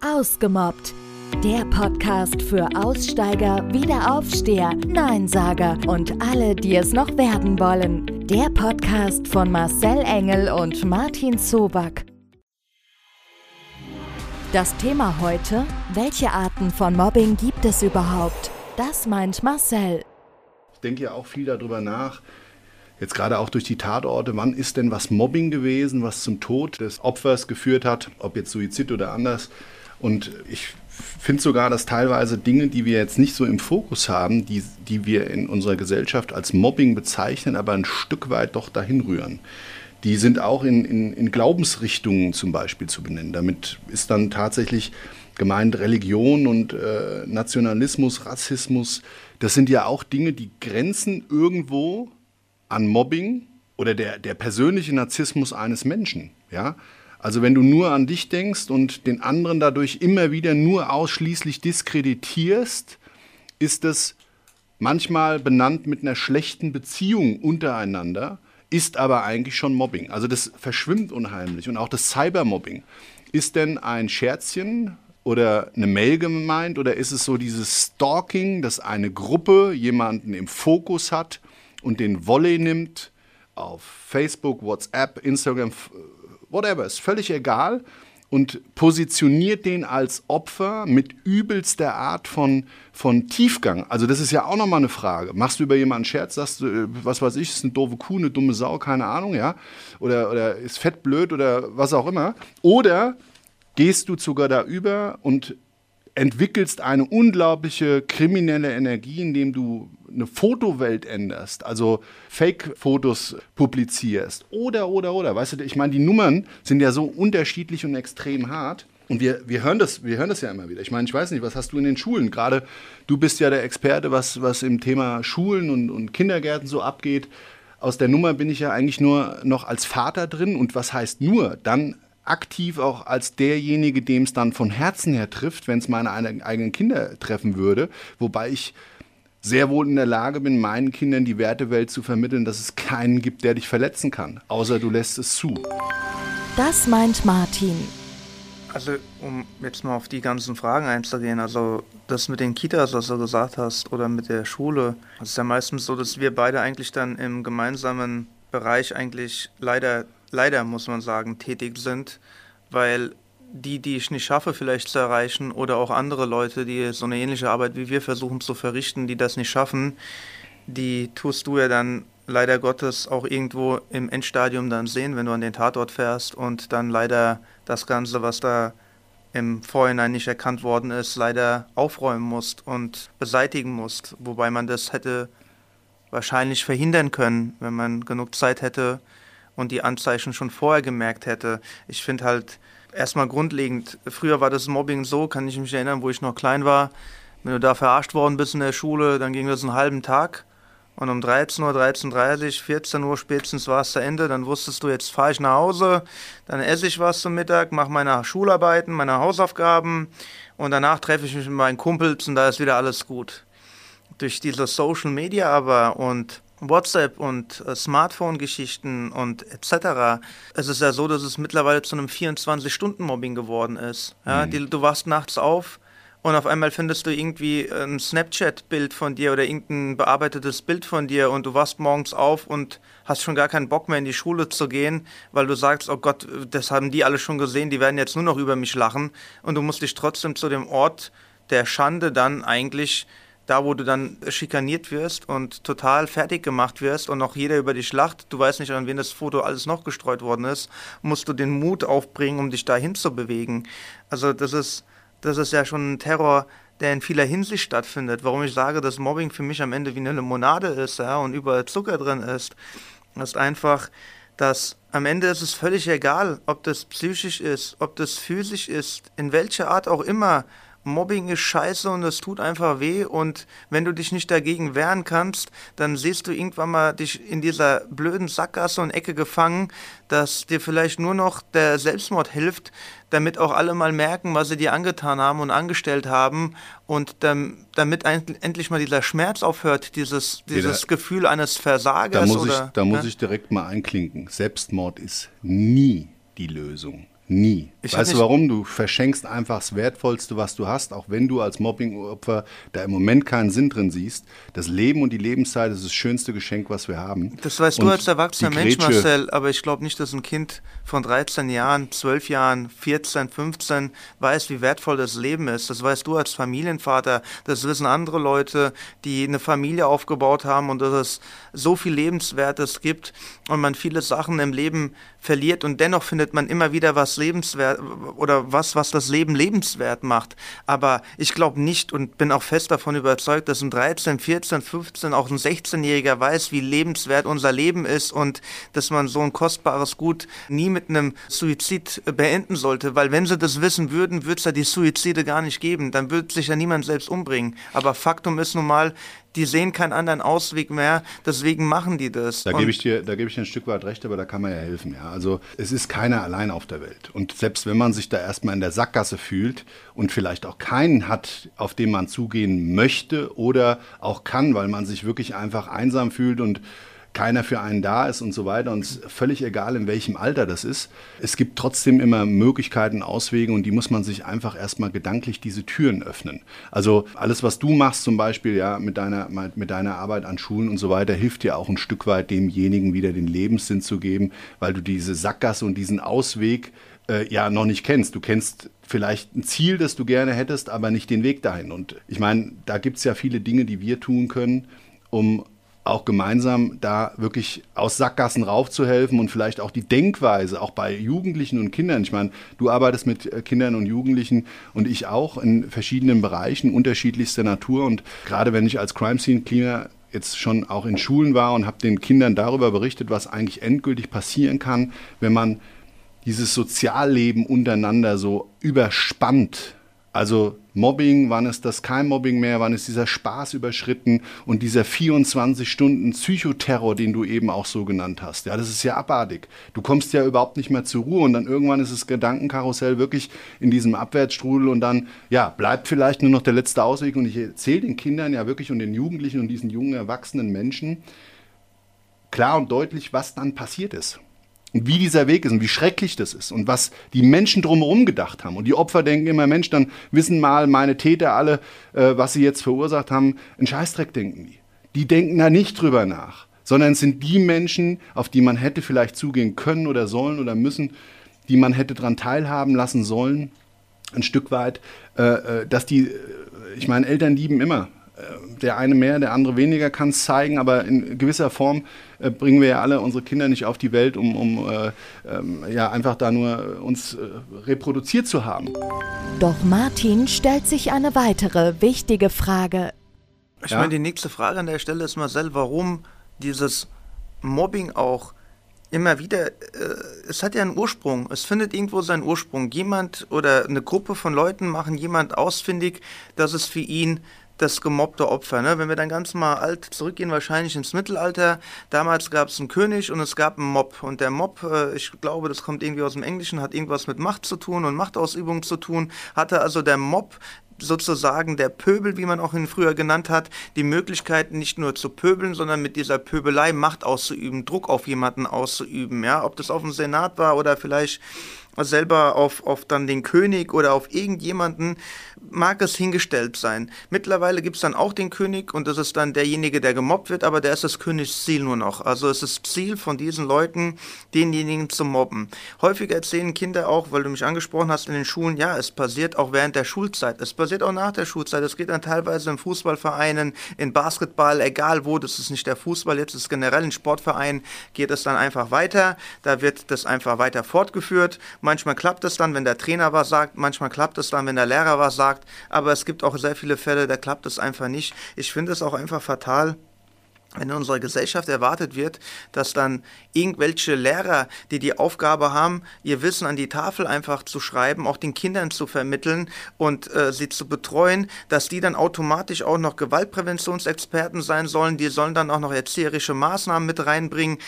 Ausgemobbt. Der Podcast für Aussteiger, Wiederaufsteher, Neinsager und alle, die es noch werden wollen. Der Podcast von Marcel Engel und Martin Zoback. Das Thema heute: Welche Arten von Mobbing gibt es überhaupt? Das meint Marcel. Ich denke ja auch viel darüber nach, jetzt gerade auch durch die Tatorte, wann ist denn was Mobbing gewesen, was zum Tod des Opfers geführt hat, ob jetzt Suizid oder anders. Und ich finde sogar, dass teilweise Dinge, die wir jetzt nicht so im Fokus haben, die, die wir in unserer Gesellschaft als Mobbing bezeichnen, aber ein Stück weit doch dahin rühren. Die sind auch in, in, in Glaubensrichtungen zum Beispiel zu benennen. Damit ist dann tatsächlich gemeint Religion und äh, Nationalismus, Rassismus. Das sind ja auch Dinge, die grenzen irgendwo an Mobbing oder der, der persönliche Narzissmus eines Menschen. Ja? Also wenn du nur an dich denkst und den anderen dadurch immer wieder nur ausschließlich diskreditierst, ist das manchmal benannt mit einer schlechten Beziehung untereinander, ist aber eigentlich schon Mobbing. Also das verschwimmt unheimlich. Und auch das Cybermobbing. Ist denn ein Scherzchen oder eine Mail gemeint oder ist es so dieses Stalking, dass eine Gruppe jemanden im Fokus hat und den Volley nimmt auf Facebook, WhatsApp, Instagram, whatever, ist völlig egal und positioniert den als Opfer mit übelster Art von, von Tiefgang. Also das ist ja auch nochmal eine Frage. Machst du über jemanden Scherz, sagst du, äh, was weiß ich, ist eine doofe Kuh, eine dumme Sau, keine Ahnung, ja? Oder, oder ist fett blöd oder was auch immer. Oder gehst du sogar da über und entwickelst eine unglaubliche kriminelle Energie, indem du eine Fotowelt änderst, also Fake-Fotos publizierst oder, oder, oder. Weißt du, ich meine, die Nummern sind ja so unterschiedlich und extrem hart. Und wir, wir, hören das, wir hören das ja immer wieder. Ich meine, ich weiß nicht, was hast du in den Schulen? Gerade du bist ja der Experte, was, was im Thema Schulen und, und Kindergärten so abgeht. Aus der Nummer bin ich ja eigentlich nur noch als Vater drin. Und was heißt nur? Dann aktiv auch als derjenige, dem es dann von Herzen her trifft, wenn es meine eigenen Kinder treffen würde. Wobei ich sehr wohl in der Lage bin, meinen Kindern die Wertewelt zu vermitteln, dass es keinen gibt, der dich verletzen kann, außer du lässt es zu. Das meint Martin. Also, um jetzt mal auf die ganzen Fragen einzugehen, also das mit den Kitas, was du gesagt hast, oder mit der Schule, es ist ja meistens so, dass wir beide eigentlich dann im gemeinsamen Bereich eigentlich leider leider muss man sagen, tätig sind, weil die, die ich nicht schaffe, vielleicht zu erreichen, oder auch andere Leute, die so eine ähnliche Arbeit wie wir versuchen zu verrichten, die das nicht schaffen, die tust du ja dann leider Gottes auch irgendwo im Endstadium dann sehen, wenn du an den Tatort fährst und dann leider das Ganze, was da im Vorhinein nicht erkannt worden ist, leider aufräumen musst und beseitigen musst. Wobei man das hätte wahrscheinlich verhindern können, wenn man genug Zeit hätte, und die Anzeichen schon vorher gemerkt hätte. Ich finde halt erstmal grundlegend, früher war das Mobbing so, kann ich mich erinnern, wo ich noch klein war, wenn du da verarscht worden bist in der Schule, dann ging das einen halben Tag und um 13 Uhr, 13.30 Uhr, 14 Uhr spätestens war es zu Ende, dann wusstest du, jetzt fahre ich nach Hause, dann esse ich was zum Mittag, mache meine Schularbeiten, meine Hausaufgaben und danach treffe ich mich mit meinen Kumpels und da ist wieder alles gut. Durch diese Social Media aber und WhatsApp und äh, Smartphone-Geschichten und etc. Es ist ja so, dass es mittlerweile zu einem 24-Stunden-Mobbing geworden ist. Ja, mhm. die, du wachst nachts auf und auf einmal findest du irgendwie ein Snapchat-Bild von dir oder irgendein bearbeitetes Bild von dir und du wachst morgens auf und hast schon gar keinen Bock mehr in die Schule zu gehen, weil du sagst, oh Gott, das haben die alle schon gesehen, die werden jetzt nur noch über mich lachen und du musst dich trotzdem zu dem Ort der Schande dann eigentlich da wo du dann schikaniert wirst und total fertig gemacht wirst und noch jeder über dich lacht, du weißt nicht, an wen das Foto alles noch gestreut worden ist, musst du den Mut aufbringen, um dich dahin zu bewegen. Also das ist, das ist ja schon ein Terror, der in vieler Hinsicht stattfindet. Warum ich sage, dass Mobbing für mich am Ende wie eine Limonade ist ja, und überall Zucker drin ist, ist einfach, dass am Ende ist es völlig egal, ob das psychisch ist, ob das physisch ist, in welcher Art auch immer Mobbing ist scheiße und es tut einfach weh und wenn du dich nicht dagegen wehren kannst, dann siehst du irgendwann mal dich in dieser blöden Sackgasse und Ecke gefangen, dass dir vielleicht nur noch der Selbstmord hilft, damit auch alle mal merken, was sie dir angetan haben und angestellt haben und damit endlich mal dieser Schmerz aufhört, dieses, dieses ja, da, Gefühl eines Versagers. Da muss, oder, ich, da muss ja? ich direkt mal einklinken. Selbstmord ist nie die Lösung Nie. Ich weißt du warum? Du verschenkst einfach das Wertvollste, was du hast, auch wenn du als Mobbingopfer da im Moment keinen Sinn drin siehst. Das Leben und die Lebenszeit ist das schönste Geschenk, was wir haben. Das weißt und du als erwachsener Mensch, Marcel, aber ich glaube nicht, dass ein Kind von 13 Jahren, 12 Jahren, 14, 15 weiß, wie wertvoll das Leben ist. Das weißt du als Familienvater, das wissen andere Leute, die eine Familie aufgebaut haben und dass es so viel Lebenswertes gibt und man viele Sachen im Leben verliert und dennoch findet man immer wieder was lebenswert oder was, was das Leben lebenswert macht. Aber ich glaube nicht und bin auch fest davon überzeugt, dass ein 13, 14, 15, auch ein 16-Jähriger weiß, wie lebenswert unser Leben ist und dass man so ein kostbares Gut nie mit einem Suizid beenden sollte, weil wenn sie das wissen würden, würde es ja die Suizide gar nicht geben. Dann würde sich ja niemand selbst umbringen. Aber Faktum ist nun mal, die sehen keinen anderen Ausweg mehr, deswegen machen die das. Da gebe ich dir, da gebe ich dir ein Stück weit recht, aber da kann man ja helfen. Ja. Also es ist keiner allein auf der Welt. Und selbst wenn man sich da erstmal in der Sackgasse fühlt und vielleicht auch keinen hat, auf den man zugehen möchte oder auch kann, weil man sich wirklich einfach einsam fühlt und keiner für einen da ist und so weiter. Und es ist völlig egal, in welchem Alter das ist. Es gibt trotzdem immer Möglichkeiten, Auswege und die muss man sich einfach erstmal gedanklich diese Türen öffnen. Also alles, was du machst zum Beispiel, ja, mit deiner, mit deiner Arbeit an Schulen und so weiter, hilft dir auch ein Stück weit demjenigen wieder den Lebenssinn zu geben, weil du diese Sackgasse und diesen Ausweg äh, ja noch nicht kennst. Du kennst vielleicht ein Ziel, das du gerne hättest, aber nicht den Weg dahin. Und ich meine, da gibt es ja viele Dinge, die wir tun können, um auch gemeinsam da wirklich aus Sackgassen raufzuhelfen und vielleicht auch die Denkweise, auch bei Jugendlichen und Kindern. Ich meine, du arbeitest mit äh, Kindern und Jugendlichen und ich auch in verschiedenen Bereichen unterschiedlichster Natur. Und gerade wenn ich als Crime Scene Cleaner jetzt schon auch in Schulen war und habe den Kindern darüber berichtet, was eigentlich endgültig passieren kann, wenn man dieses Sozialleben untereinander so überspannt also Mobbing, wann ist das kein Mobbing mehr, wann ist dieser Spaß überschritten und dieser 24 Stunden Psychoterror, den du eben auch so genannt hast. Ja, das ist ja abartig. Du kommst ja überhaupt nicht mehr zur Ruhe und dann irgendwann ist das Gedankenkarussell wirklich in diesem Abwärtsstrudel und dann, ja, bleibt vielleicht nur noch der letzte Ausweg und ich erzähle den Kindern ja wirklich und den Jugendlichen und diesen jungen, erwachsenen Menschen klar und deutlich, was dann passiert ist. Und wie dieser Weg ist und wie schrecklich das ist und was die Menschen drumherum gedacht haben. Und die Opfer denken immer, Mensch, dann wissen mal meine Täter alle, äh, was sie jetzt verursacht haben. Ein Scheißdreck denken die. Die denken da nicht drüber nach, sondern es sind die Menschen, auf die man hätte vielleicht zugehen können oder sollen oder müssen, die man hätte daran teilhaben lassen sollen, ein Stück weit, äh, äh dass die, äh, ich meine, Eltern lieben immer. Äh, der eine mehr, der andere weniger kann es zeigen, aber in gewisser Form äh, bringen wir ja alle unsere Kinder nicht auf die Welt, um, um äh, ähm, ja einfach da nur uns äh, reproduziert zu haben. Doch Martin stellt sich eine weitere wichtige Frage. Ich ja? meine, die nächste Frage an der Stelle ist Marcel, warum dieses Mobbing auch immer wieder, äh, es hat ja einen Ursprung, es findet irgendwo seinen Ursprung. Jemand oder eine Gruppe von Leuten machen jemand ausfindig, dass es für ihn das gemobbte Opfer. Ne? Wenn wir dann ganz mal alt zurückgehen, wahrscheinlich ins Mittelalter, damals gab es einen König und es gab einen Mob. Und der Mob, äh, ich glaube, das kommt irgendwie aus dem Englischen, hat irgendwas mit Macht zu tun und Machtausübung zu tun, hatte also der Mob sozusagen der Pöbel, wie man auch ihn früher genannt hat, die Möglichkeit nicht nur zu pöbeln, sondern mit dieser Pöbelei Macht auszuüben, Druck auf jemanden auszuüben. Ja, ob das auf dem Senat war oder vielleicht selber auf, auf dann den König oder auf irgendjemanden, mag es hingestellt sein. Mittlerweile gibt es dann auch den König und das ist dann derjenige, der gemobbt wird, aber der ist das Königsziel nur noch. Also es ist Ziel von diesen Leuten, denjenigen zu mobben. Häufig erzählen Kinder auch, weil du mich angesprochen hast in den Schulen, ja, es passiert auch während der Schulzeit. Es passiert auch nach der Schulzeit. Es geht dann teilweise in Fußballvereinen, in Basketball, egal wo, das ist nicht der Fußball, jetzt ist generell in Sportvereinen, geht es dann einfach weiter. Da wird das einfach weiter fortgeführt. Manchmal klappt es dann, wenn der Trainer was sagt, manchmal klappt es dann, wenn der Lehrer was sagt gesagt, aber es gibt auch sehr viele Fälle, da klappt es einfach nicht. Ich finde es auch einfach fatal, wenn in unserer Gesellschaft erwartet wird, dass dann irgendwelche Lehrer, die die Aufgabe haben, ihr Wissen an die Tafel einfach zu schreiben, auch den Kindern zu vermitteln und äh, sie zu betreuen, dass die dann automatisch auch noch Gewaltpräventionsexperten sein sollen, die sollen dann auch noch erzieherische Maßnahmen mit reinbringen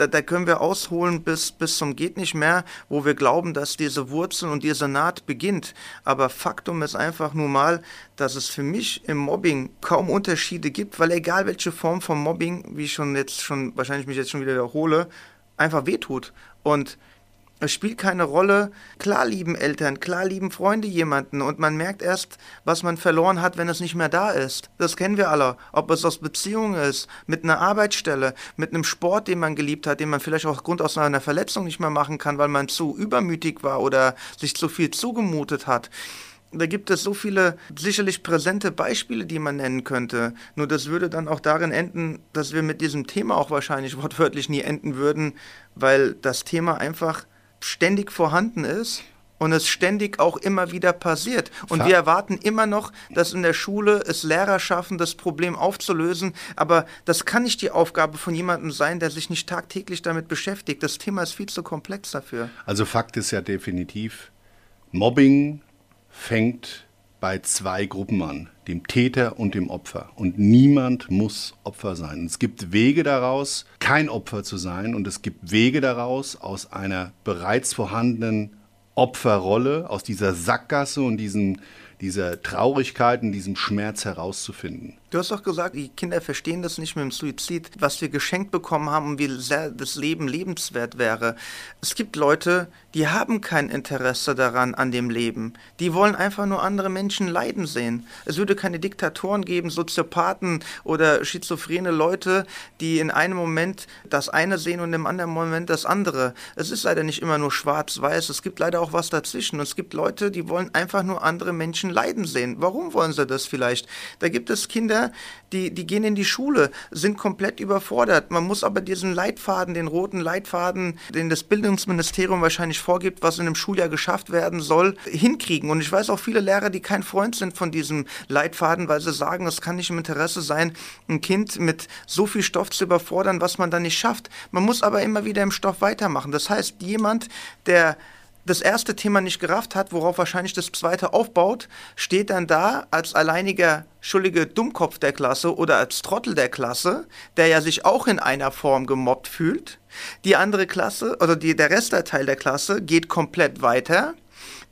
da, da können wir ausholen bis, bis zum geht nicht mehr, wo wir glauben, dass diese Wurzel und diese Naht beginnt. Aber Faktum ist einfach nur mal, dass es für mich im Mobbing kaum Unterschiede gibt, weil egal welche Form von Mobbing, wie ich schon jetzt schon, wahrscheinlich mich jetzt schon wieder wiederhole, einfach wehtut. Und Es spielt keine Rolle. Klar lieben Eltern, klar lieben Freunde jemanden und man merkt erst, was man verloren hat, wenn es nicht mehr da ist. Das kennen wir alle. Ob es aus Beziehungen ist, mit einer Arbeitsstelle, mit einem Sport, den man geliebt hat, den man vielleicht aufgrund aus einer Verletzung nicht mehr machen kann, weil man zu übermütig war oder sich zu viel zugemutet hat. Da gibt es so viele sicherlich präsente Beispiele, die man nennen könnte. Nur das würde dann auch darin enden, dass wir mit diesem Thema auch wahrscheinlich wortwörtlich nie enden würden, weil das Thema einfach ständig vorhanden ist und es ständig auch immer wieder passiert. Und wir erwarten immer noch, dass in der Schule es Lehrer schaffen, das Problem aufzulösen. Aber das kann nicht die Aufgabe von jemandem sein, der sich nicht tagtäglich damit beschäftigt. Das Thema ist viel zu komplex dafür. Also Fakt ist ja definitiv, Mobbing fängt bei zwei Gruppen an, dem Täter und dem Opfer. Und niemand muss Opfer sein. Es gibt Wege daraus, kein Opfer zu sein. Und es gibt Wege daraus, aus einer bereits vorhandenen Opferrolle, aus dieser Sackgasse und diesen, dieser Traurigkeit und diesem Schmerz herauszufinden. Du hast doch gesagt, die Kinder verstehen das nicht mit dem Suizid, was wir geschenkt bekommen haben und wie sehr das Leben lebenswert wäre. Es gibt Leute, die haben kein Interesse daran an dem Leben. Die wollen einfach nur andere Menschen leiden sehen. Es würde keine Diktatoren geben, Soziopathen oder schizophrene Leute, die in einem Moment das eine sehen und im anderen Moment das andere. Es ist leider nicht immer nur schwarz-weiß, es gibt leider auch was dazwischen. Und es gibt Leute, die wollen einfach nur andere Menschen leiden sehen. Warum wollen sie das vielleicht? Da gibt es Kinder, die, die gehen in die Schule, sind komplett überfordert. Man muss aber diesen Leitfaden, den roten Leitfaden, den das Bildungsministerium wahrscheinlich vorgibt, was in einem Schuljahr geschafft werden soll, hinkriegen. Und ich weiß auch viele Lehrer, die kein Freund sind von diesem Leitfaden, weil sie sagen, es kann nicht im Interesse sein, ein Kind mit so viel Stoff zu überfordern, was man dann nicht schafft. Man muss aber immer wieder im Stoff weitermachen. Das heißt, jemand, der das erste Thema nicht gerafft hat, worauf wahrscheinlich das zweite aufbaut, steht dann da als alleiniger schuldige Dummkopf der Klasse oder als Trottel der Klasse, der ja sich auch in einer Form gemobbt fühlt. Die andere Klasse oder die, der Rest der Teil der Klasse geht komplett weiter.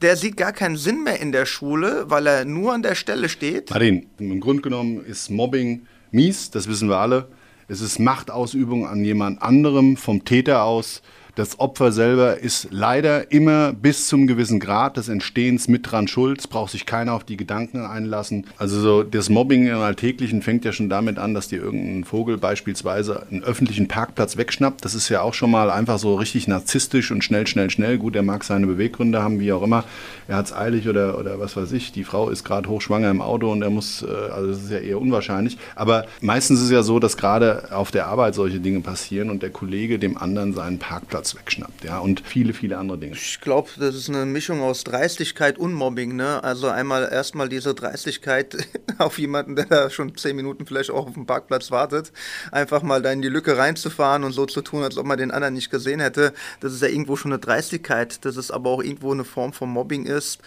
Der sieht gar keinen Sinn mehr in der Schule, weil er nur an der Stelle steht. Martin, im Grunde genommen ist Mobbing mies, das wissen wir alle. Es ist Machtausübung an jemand anderem vom Täter aus. Das Opfer selber ist leider immer bis zum gewissen Grad des Entstehens mit dran schuld. Braucht sich keiner auf die Gedanken einlassen. Also so das Mobbing im Alltäglichen fängt ja schon damit an, dass dir irgendein Vogel beispielsweise einen öffentlichen Parkplatz wegschnappt. Das ist ja auch schon mal einfach so richtig narzisstisch und schnell, schnell, schnell. Gut, er mag seine Beweggründe haben, wie auch immer. Er hat es eilig oder, oder was weiß ich. Die Frau ist gerade hochschwanger im Auto und er muss, äh, also das ist ja eher unwahrscheinlich. Aber meistens ist es ja so, dass gerade auf der Arbeit solche Dinge passieren und der Kollege dem anderen seinen Parkplatz Platz wegschnappt, ja, und viele, viele andere Dinge. Ich glaube, das ist eine Mischung aus Dreistigkeit und Mobbing, ne? Also einmal erstmal diese Dreistigkeit auf jemanden, der da schon zehn Minuten vielleicht auch auf dem Parkplatz wartet, einfach mal da in die Lücke reinzufahren und so zu tun, als ob man den anderen nicht gesehen hätte. Das ist ja irgendwo schon eine Dreistigkeit, dass es aber auch irgendwo eine Form von Mobbing ist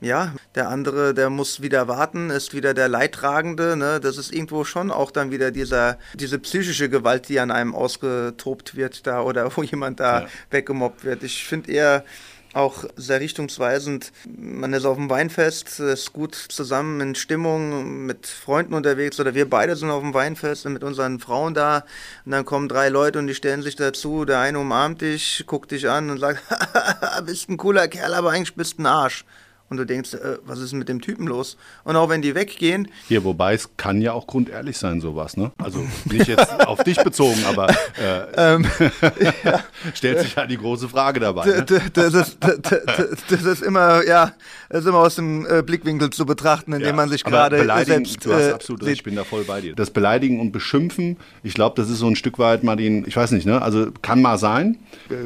ja, der andere, der muss wieder warten, ist wieder der Leidtragende. Ne? Das ist irgendwo schon auch dann wieder dieser, diese psychische Gewalt, die an einem ausgetobt wird da oder wo jemand da ja. weggemobbt wird. Ich finde eher auch sehr richtungsweisend. Man ist auf dem Weinfest, ist gut zusammen in Stimmung mit Freunden unterwegs oder wir beide sind auf dem Weinfest und mit unseren Frauen da und dann kommen drei Leute und die stellen sich dazu. Der eine umarmt dich, guckt dich an und sagt, bist ein cooler Kerl, aber eigentlich bist du ein Arsch und du denkst, äh, was ist mit dem Typen los? Und auch wenn die weggehen. Hier, wobei es kann ja auch grundehrlich sein, sowas, ne? Also nicht jetzt auf dich bezogen, aber äh, ähm, ja. stellt sich ja die große Frage dabei. Ne? Das, ist, das, ist, immer, ja, ist immer aus dem äh, Blickwinkel zu betrachten, in ja, dem man sich gerade selbst. Du hast äh, absolut recht, ich bin da voll bei dir. Das Beleidigen und Beschimpfen, ich glaube, das ist so ein Stück weit, Martin, ich weiß nicht, ne? Also kann mal sein.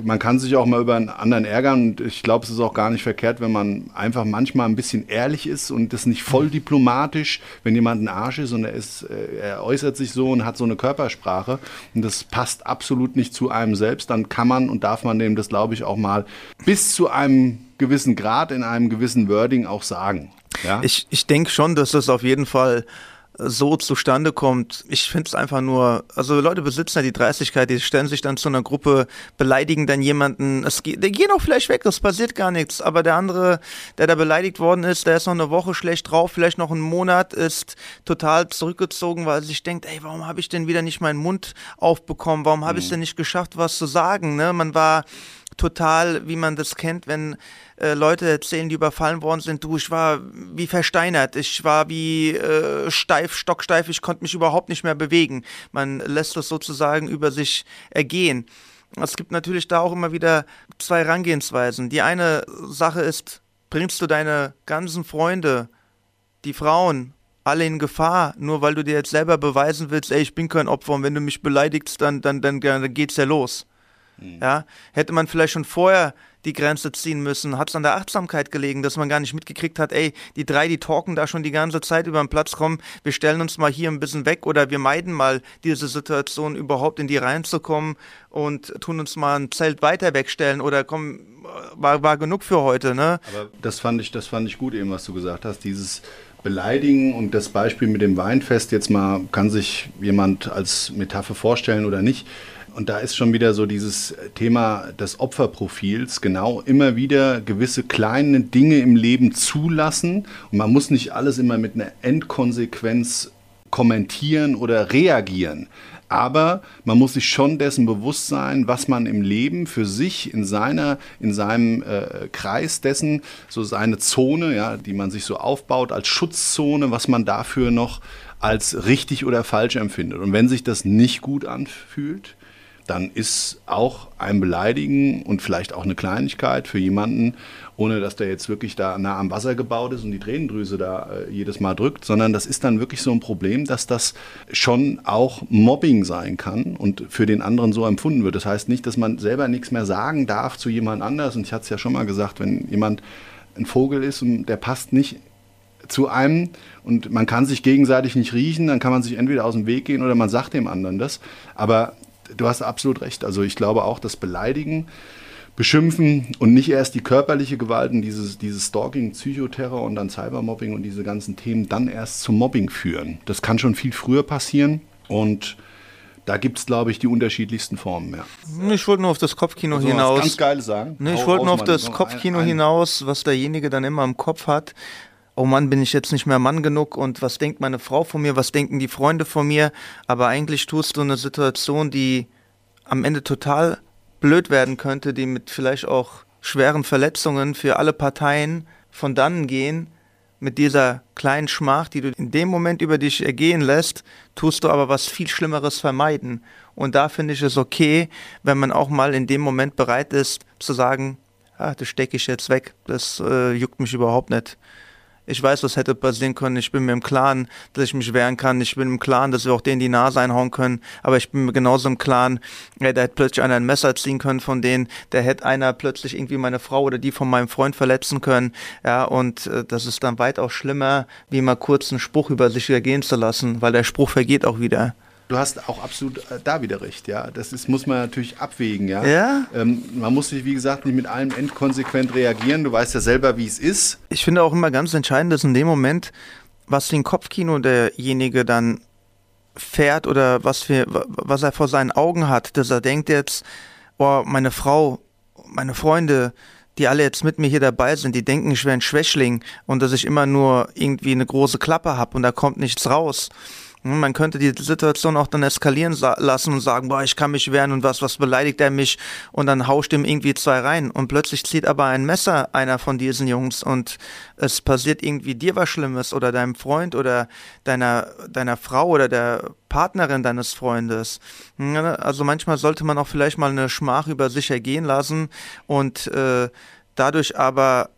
Man kann sich auch mal über einen anderen ärgern und ich glaube, es ist auch gar nicht verkehrt, wenn man einfach manchmal ein bisschen ehrlich ist und das nicht voll diplomatisch, wenn jemand ein Arsch ist und er, ist, äh, er äußert sich so und hat so eine Körpersprache und das passt absolut nicht zu einem selbst, dann kann man und darf man dem das, glaube ich, auch mal bis zu einem gewissen Grad in einem gewissen Wording auch sagen. Ja? Ich, ich denke schon, dass das auf jeden Fall so zustande kommt. Ich finde es einfach nur, also Leute besitzen ja die Dreistigkeit, die stellen sich dann zu einer Gruppe, beleidigen dann jemanden, es, die gehen auch vielleicht weg, es passiert gar nichts, aber der andere, der da beleidigt worden ist, der ist noch eine Woche schlecht drauf, vielleicht noch einen Monat, ist total zurückgezogen, weil er sich denkt, ey, warum habe ich denn wieder nicht meinen Mund aufbekommen, warum habe ich es mhm. denn nicht geschafft, was zu sagen, ne? Man war total, wie man das kennt, wenn äh, Leute erzählen, die überfallen worden sind, du, ich war wie versteinert, ich war wie äh, steif, stocksteif, ich konnte mich überhaupt nicht mehr bewegen. Man lässt das sozusagen über sich ergehen. Es gibt natürlich da auch immer wieder zwei Herangehensweisen. Die eine Sache ist, bringst du deine ganzen Freunde, die Frauen, alle in Gefahr, nur weil du dir jetzt selber beweisen willst, ey, ich bin kein Opfer und wenn du mich beleidigst, dann, dann, dann, dann geht's ja los. Mhm. Ja, hätte man vielleicht schon vorher die Grenze ziehen müssen, hat es an der Achtsamkeit gelegen, dass man gar nicht mitgekriegt hat, ey, die drei, die talken da schon die ganze Zeit über den Platz, kommen, wir stellen uns mal hier ein bisschen weg oder wir meiden mal diese Situation überhaupt in die reinzukommen und tun uns mal ein Zelt weiter wegstellen oder komm, war, war genug für heute, ne? Aber das fand ich, das fand ich gut eben, was du gesagt hast, dieses beleidigen und das Beispiel mit dem Weinfest jetzt mal, kann sich jemand als Metapher vorstellen oder nicht. Und da ist schon wieder so dieses Thema des Opferprofils, genau immer wieder gewisse kleine Dinge im Leben zulassen. Und man muss nicht alles immer mit einer Endkonsequenz kommentieren oder reagieren. Aber man muss sich schon dessen bewusst sein, was man im Leben für sich in seiner, in seinem äh, Kreis dessen, so seine Zone, ja, die man sich so aufbaut als Schutzzone, was man dafür noch als richtig oder falsch empfindet. Und wenn sich das nicht gut anfühlt, dann ist auch ein Beleidigen und vielleicht auch eine Kleinigkeit für jemanden, ohne dass der jetzt wirklich da nah am Wasser gebaut ist und die Tränendrüse da äh, jedes Mal drückt, sondern das ist dann wirklich so ein Problem, dass das schon auch Mobbing sein kann und für den anderen so empfunden wird. Das heißt nicht, dass man selber nichts mehr sagen darf zu jemand anders. Und ich hatte es ja schon mal gesagt, wenn jemand ein Vogel ist und der passt nicht zu einem und man kann sich gegenseitig nicht riechen, dann kann man sich entweder aus dem Weg gehen oder man sagt dem anderen das. Aber du hast absolut recht. Also ich glaube auch, dass Beleidigen, Beschimpfen und nicht erst die körperliche Gewalt und dieses, dieses Stalking, Psychoterror und dann Cybermobbing und diese ganzen Themen dann erst zum Mobbing führen. Das kann schon viel früher passieren und da gibt es, glaube ich, die unterschiedlichsten Formen. Ja. Ich wollte nur auf das Kopfkino also hinaus. Ganz Geiles sagen. Nee, ich wollte nur auf das Kopfkino ein, ein, hinaus, was derjenige dann immer im Kopf hat oh Mann, bin ich jetzt nicht mehr Mann genug und was denkt meine Frau von mir, was denken die Freunde von mir, aber eigentlich tust du eine Situation, die am Ende total blöd werden könnte, die mit vielleicht auch schweren Verletzungen für alle Parteien von dannen gehen, mit dieser kleinen Schmach, die du in dem Moment über dich ergehen lässt, tust du aber was viel Schlimmeres vermeiden. Und da finde ich es okay, wenn man auch mal in dem Moment bereit ist zu sagen, ah, das stecke ich jetzt weg, das äh, juckt mich überhaupt nicht. Ich weiß, was hätte passieren können. Ich bin mir im Klaren, dass ich mich wehren kann. Ich bin im Klaren, dass wir auch denen die Nase einhauen können. Aber ich bin mir genauso im Klaren, ja, da hätte plötzlich einer ein Messer ziehen können von denen. Der hätte einer plötzlich irgendwie meine Frau oder die von meinem Freund verletzen können. Ja, und äh, das ist dann weitaus schlimmer, wie mal kurz einen Spruch über sich ergehen zu lassen, weil der Spruch vergeht auch wieder. Du hast auch absolut äh, da wieder recht, ja. Das ist, muss man natürlich abwägen, ja. ja? Ähm, man muss sich, wie gesagt, nicht mit allem endkonsequent reagieren. Du weißt ja selber, wie es ist. Ich finde auch immer ganz entscheidend, dass in dem Moment, was für ein Kopfkino derjenige dann fährt oder was, für, was er vor seinen Augen hat, dass er denkt jetzt, oh, meine Frau, meine Freunde, die alle jetzt mit mir hier dabei sind, die denken, ich wäre ein Schwächling und dass ich immer nur irgendwie eine große Klappe habe und da kommt nichts raus. Hm, man könnte die Situation auch dann eskalieren lassen und sagen, boah, ich kann mich wehren und was, was beleidigt er mich? Und dann hauscht ihm irgendwie zwei rein. Und plötzlich zieht aber ein Messer einer von diesen Jungs und es passiert irgendwie dir was Schlimmes oder deinem Freund oder deiner, deiner Frau oder der Partnerin deines Freundes. Hm, also manchmal sollte man auch vielleicht mal eine Schmach über sich ergehen lassen und äh, dadurch aber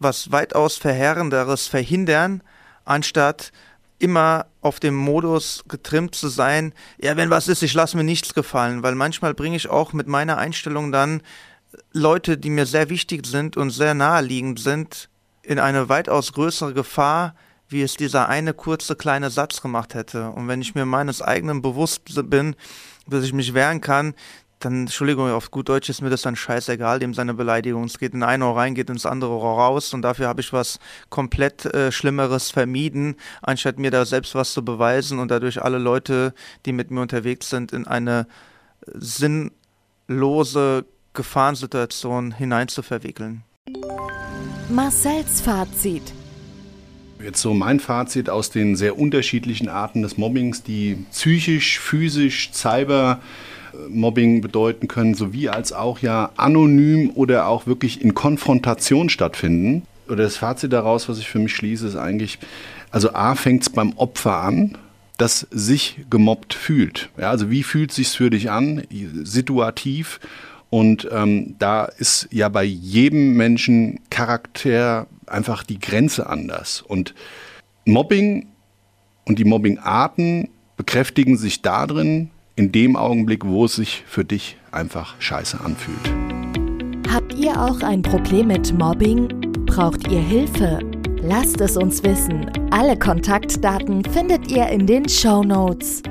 was weitaus Verheerenderes verhindern, anstatt immer auf dem Modus getrimmt zu sein, ja, wenn was ist, ich lasse mir nichts gefallen, weil manchmal bringe ich auch mit meiner Einstellung dann Leute, die mir sehr wichtig sind und sehr naheliegend sind, in eine weitaus größere Gefahr, wie es dieser eine kurze kleine Satz gemacht hätte. Und wenn ich mir meines eigenen bewusst bin, dass ich mich wehren kann, dann, Entschuldigung, auf gut Deutsch ist mir das dann scheißegal, dem seine Beleidigung. Es geht in ein Ohr rein, geht ins andere Ohr raus und dafür habe ich was komplett äh, Schlimmeres vermieden, anstatt mir da selbst was zu beweisen und dadurch alle Leute, die mit mir unterwegs sind, in eine sinnlose Gefahrensituation hineinzuverwickeln. Marcells Fazit. Jetzt so mein Fazit aus den sehr unterschiedlichen Arten des Mobbings, die psychisch, physisch, cyber Mobbing bedeuten können, sowie als auch ja anonym oder auch wirklich in Konfrontation stattfinden. Oder das Fazit daraus, was ich für mich schließe, ist eigentlich, also A fängt es beim Opfer an, das sich gemobbt fühlt. Ja, also wie fühlt sich für dich an, situativ? Und ähm, da ist ja bei jedem Menschen Charakter einfach die Grenze anders. Und Mobbing und die Mobbingarten bekräftigen sich darin, in dem Augenblick, wo es sich für dich einfach scheiße anfühlt. Habt ihr auch ein Problem mit Mobbing? Braucht ihr Hilfe? Lasst es uns wissen. Alle Kontaktdaten findet ihr in den Show Notes.